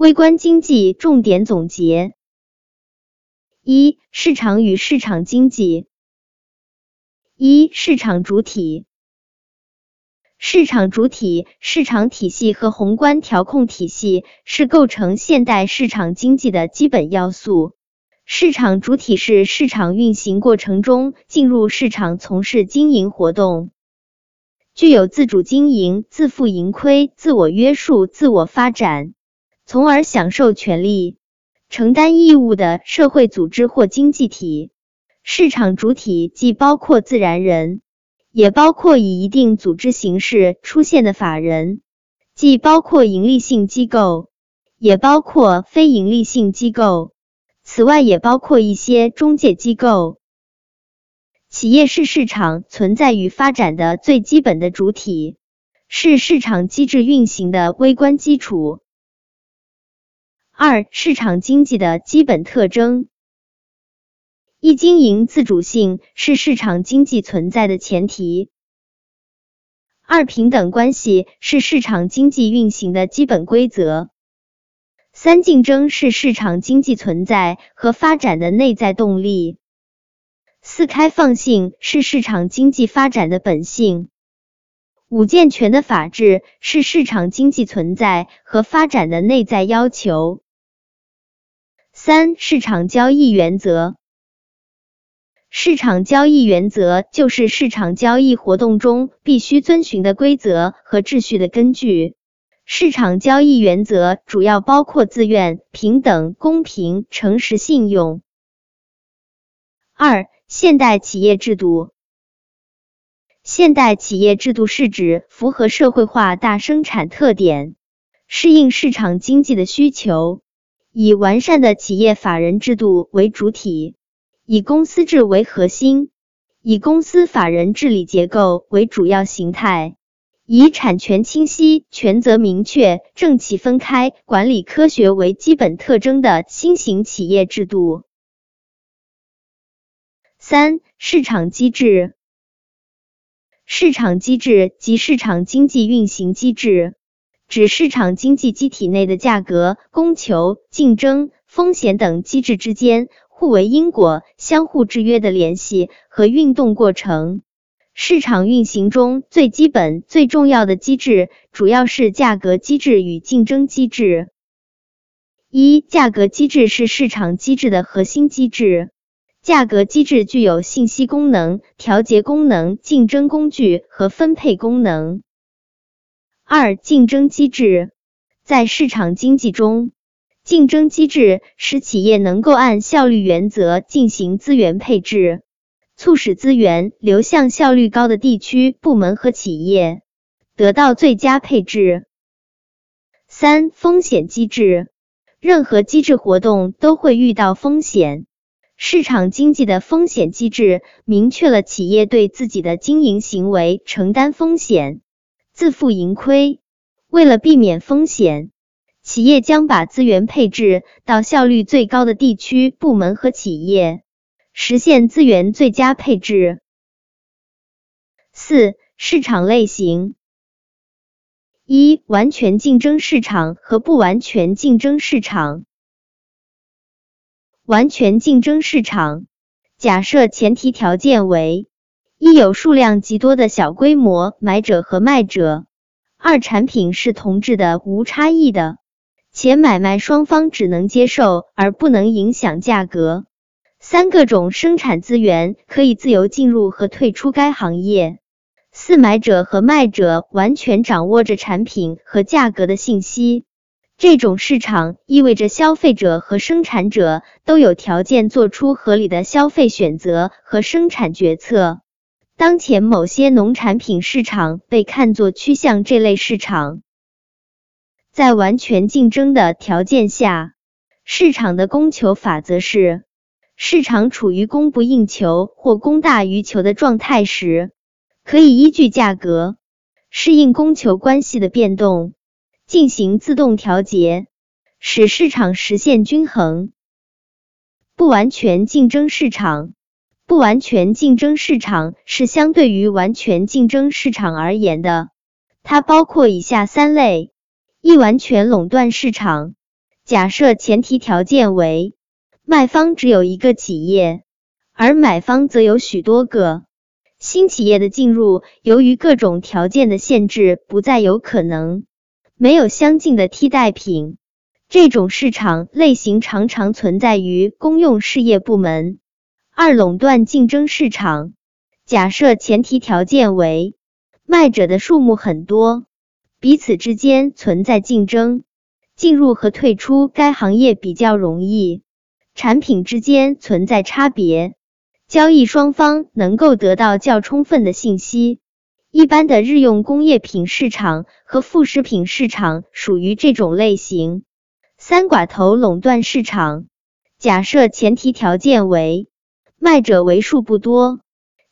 微观经济重点总结：一、市场与市场经济。一、市场主体。市场主体、市场体系和宏观调控体系是构成现代市场经济的基本要素。市场主体是市场运行过程中进入市场从事经营活动，具有自主经营、自负盈亏、自我约束、自我发展。从而享受权利、承担义务的社会组织或经济体。市场主体既包括自然人，也包括以一定组织形式出现的法人，既包括盈利性机构，也包括非盈利性机构。此外，也包括一些中介机构。企业是市场存在与发展的最基本的主体，是市场机制运行的微观基础。二、市场经济的基本特征：一、经营自主性是市场经济存在的前提；二、平等关系是市场经济运行的基本规则；三、竞争是市场经济存在和发展的内在动力；四、开放性是市场经济发展的本性；五、健全的法治是市场经济存在和发展的内在要求。三、市场交易原则。市场交易原则就是市场交易活动中必须遵循的规则和秩序的根据。市场交易原则主要包括自愿、平等、公平、诚实、信用。二、现代企业制度。现代企业制度是指符合社会化大生产特点，适应市场经济的需求。以完善的企业法人制度为主体，以公司制为核心，以公司法人治理结构为主要形态，以产权清晰、权责明确、政企分开、管理科学为基本特征的新型企业制度。三、市场机制。市场机制及市场经济运行机制。指市场经济机体内的价格、供求、竞争、风险等机制之间互为因果、相互制约的联系和运动过程。市场运行中最基本、最重要的机制主要是价格机制与竞争机制。一、价格机制是市场机制的核心机制。价格机制具有信息功能、调节功能、竞争工具和分配功能。二、竞争机制在市场经济中，竞争机制使企业能够按效率原则进行资源配置，促使资源流向效率高的地区、部门和企业，得到最佳配置。三、风险机制，任何机制活动都会遇到风险，市场经济的风险机制明确了企业对自己的经营行为承担风险。自负盈亏，为了避免风险，企业将把资源配置到效率最高的地区、部门和企业，实现资源最佳配置。四、市场类型：一、完全竞争市场和不完全竞争市场。完全竞争市场，假设前提条件为。一有数量极多的小规模买者和卖者；二产品是同质的、无差异的，且买卖双方只能接受而不能影响价格；三各种生产资源可以自由进入和退出该行业；四买者和卖者完全掌握着产品和价格的信息。这种市场意味着消费者和生产者都有条件做出合理的消费选择和生产决策。当前某些农产品市场被看作趋向这类市场，在完全竞争的条件下，市场的供求法则是：市场处于供不应求或供大于求的状态时，可以依据价格适应供求关系的变动，进行自动调节，使市场实现均衡。不完全竞争市场。不完全竞争市场是相对于完全竞争市场而言的，它包括以下三类：一、完全垄断市场，假设前提条件为卖方只有一个企业，而买方则有许多个。新企业的进入，由于各种条件的限制，不再有可能。没有相近的替代品。这种市场类型常常存在于公用事业部门。二、垄断竞争市场。假设前提条件为卖者的数目很多，彼此之间存在竞争。进入和退出该行业比较容易，产品之间存在差别，交易双方能够得到较充分的信息。一般的日用工业品市场和副食品市场属于这种类型。三寡头垄断市场，假设前提条件为卖者为数不多，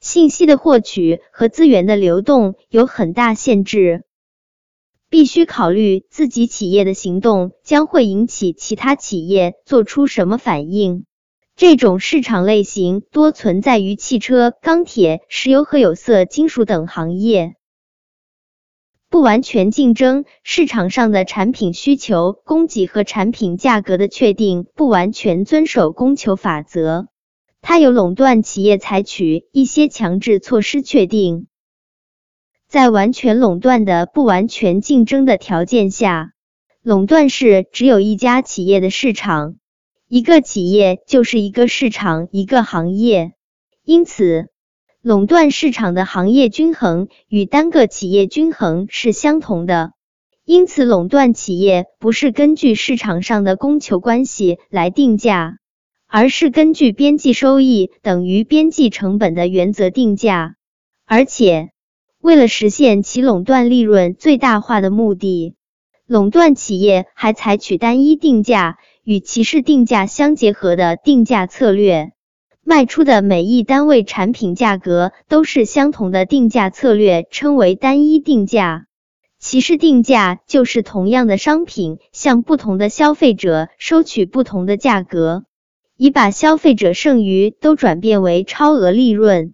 信息的获取和资源的流动有很大限制。必须考虑自己企业的行动将会引起其他企业做出什么反应。这种市场类型多存在于汽车、钢铁、石油和有色金属等行业。不完全竞争市场上的产品需求、供给和产品价格的确定不完全遵守供求法则，它由垄断企业采取一些强制措施确定。在完全垄断的不完全竞争的条件下，垄断是只有一家企业的市场，一个企业就是一个市场，一个行业。因此，垄断市场的行业均衡与单个企业均衡是相同的。因此，垄断企业不是根据市场上的供求关系来定价，而是根据边际收益等于边际成本的原则定价，而且。为了实现其垄断利润最大化的目的，垄断企业还采取单一定价与歧视定价相结合的定价策略。卖出的每一单位产品价格都是相同的定价策略称为单一定价。歧视定价就是同样的商品向不同的消费者收取不同的价格，已把消费者剩余都转变为超额利润。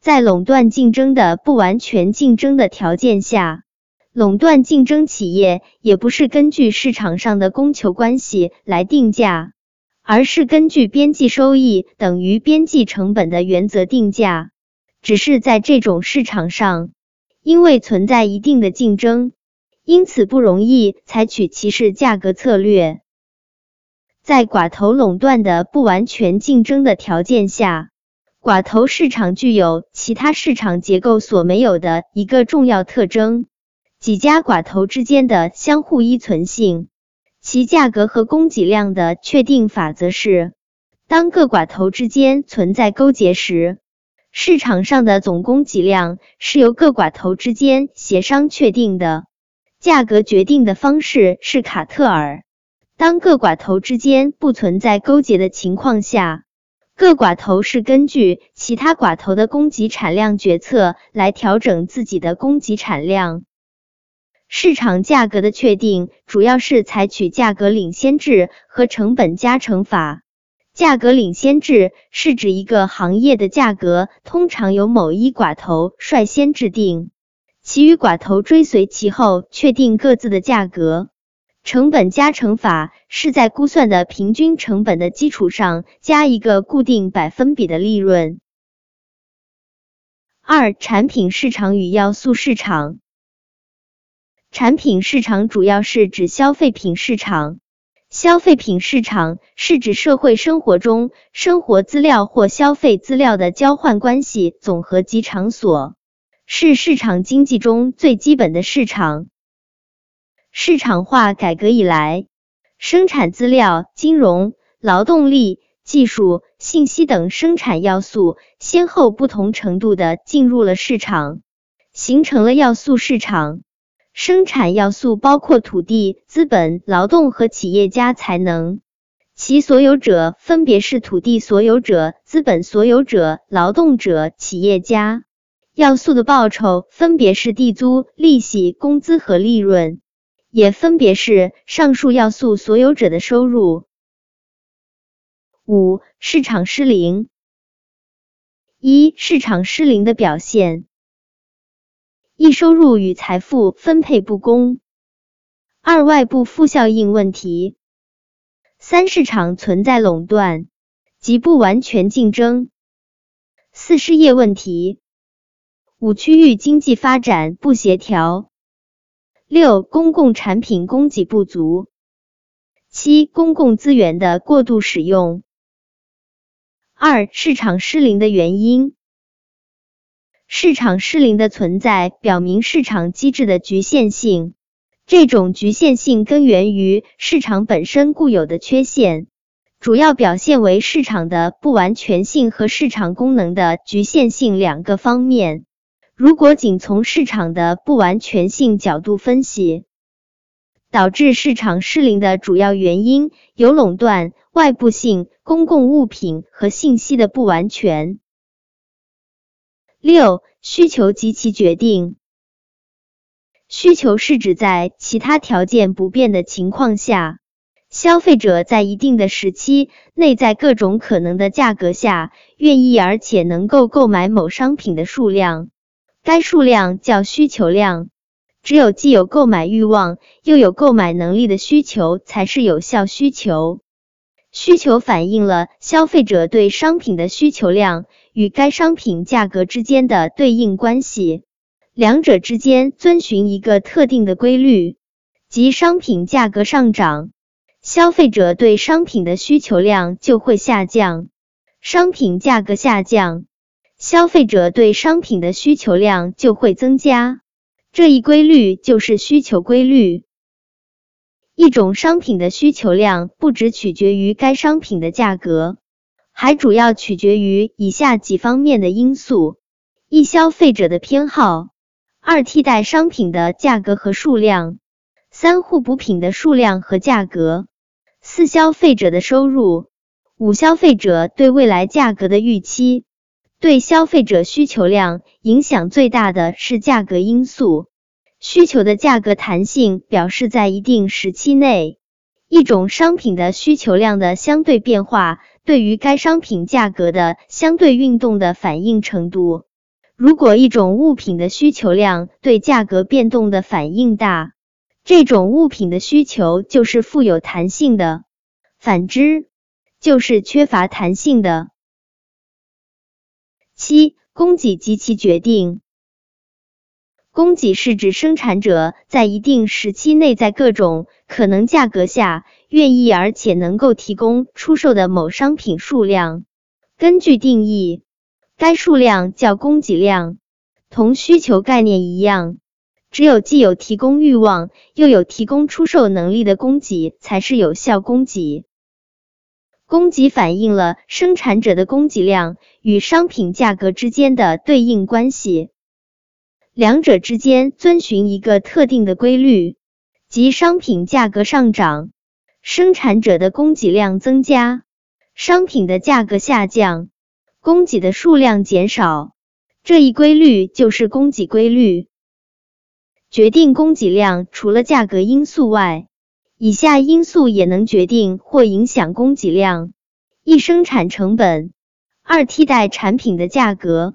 在垄断竞争的不完全竞争的条件下，垄断竞争企业也不是根据市场上的供求关系来定价，而是根据边际收益等于边际成本的原则定价。只是在这种市场上，因为存在一定的竞争，因此不容易采取歧视价格策略。在寡头垄断的不完全竞争的条件下。寡头市场具有其他市场结构所没有的一个重要特征：几家寡头之间的相互依存性。其价格和供给量的确定法则是：当各寡头之间存在勾结时，市场上的总供给量是由各寡头之间协商确定的。价格决定的方式是卡特尔。当各寡头之间不存在勾结的情况下。各寡头是根据其他寡头的供给产量决策来调整自己的供给产量。市场价格的确定主要是采取价格领先制和成本加成法。价格领先制是指一个行业的价格通常由某一寡头率先制定，其余寡头追随其后确定各自的价格。成本加成法是在估算的平均成本的基础上加一个固定百分比的利润。二、产品市场与要素市场。产品市场主要是指消费品市场，消费品市场是指社会生活中生活资料或消费资料的交换关系总和及场所，是市场经济中最基本的市场。市场化改革以来，生产资料、金融、劳动力、技术、信息等生产要素先后不同程度的进入了市场，形成了要素市场。生产要素包括土地、资本、劳动和企业家才能，其所有者分别是土地所有者、资本所有者、劳动者、企业家。要素的报酬分别是地租、利息、工资和利润。也分别是上述要素所有者的收入。五、市场失灵。一、市场失灵的表现：一、收入与财富分配不公；二、外部负效应问题。三、市场存在垄断及不完全竞争。四、失业问题。五、区域经济发展不协调。六、公共产品供给不足。七、公共资源的过度使用。二、市场失灵的原因。市场失灵的存在，表明市场机制的局限性。这种局限性根源于市场本身固有的缺陷，主要表现为市场的不完全性和市场功能的局限性两个方面。如果仅从市场的不完全性角度分析，导致市场失灵的主要原因有垄断、外部性、公共物品和信息的不完全。六、需求及其决定。需求是指在其他条件不变的情况下，消费者在一定的时期内，在各种可能的价格下，愿意而且能够购买某商品的数量。该数量叫需求量，只有既有购买欲望又有购买能力的需求才是有效需求。需求反映了消费者对商品的需求量与该商品价格之间的对应关系，两者之间遵循一个特定的规律，即商品价格上涨，消费者对商品的需求量就会下降；商品价格下降。消费者对商品的需求量就会增加，这一规律就是需求规律。一种商品的需求量不只取决于该商品的价格，还主要取决于以下几方面的因素：一、消费者的偏好；二、替代商品的价格和数量；三、互补品的数量和价格；四、消费者的收入；五、消费者对未来价格的预期。对消费者需求量影响最大的是价格因素。需求的价格弹性表示在一定时期内，一种商品的需求量的相对变化对于该商品价格的相对运动的反应程度。如果一种物品的需求量对价格变动的反应大，这种物品的需求就是富有弹性的；反之，就是缺乏弹性的。七、供给及其决定。供给是指生产者在一定时期内，在各种可能价格下，愿意而且能够提供出售的某商品数量。根据定义，该数量叫供给量。同需求概念一样，只有既有提供欲望，又有提供出售能力的供给，才是有效供给。供给反映了生产者的供给量与商品价格之间的对应关系，两者之间遵循一个特定的规律，即商品价格上涨，生产者的供给量增加，商品的价格下降，供给的数量减少。这一规律就是供给规律。决定供给量除了价格因素外，以下因素也能决定或影响供给量：一、生产成本；二、替代产品的价格；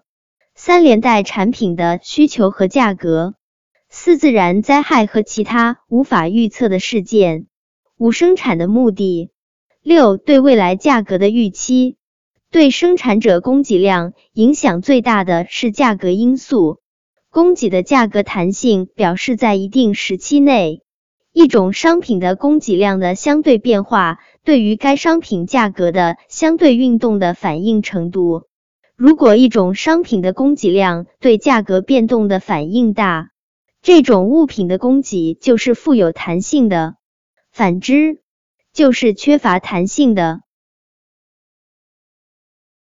三、连带产品的需求和价格；四、自然灾害和其他无法预测的事件；五、生产的目的；六、对未来价格的预期。对生产者供给量影响最大的是价格因素。供给的价格弹性表示在一定时期内。一种商品的供给量的相对变化对于该商品价格的相对运动的反应程度。如果一种商品的供给量对价格变动的反应大，这种物品的供给就是富有弹性的；反之，就是缺乏弹性的。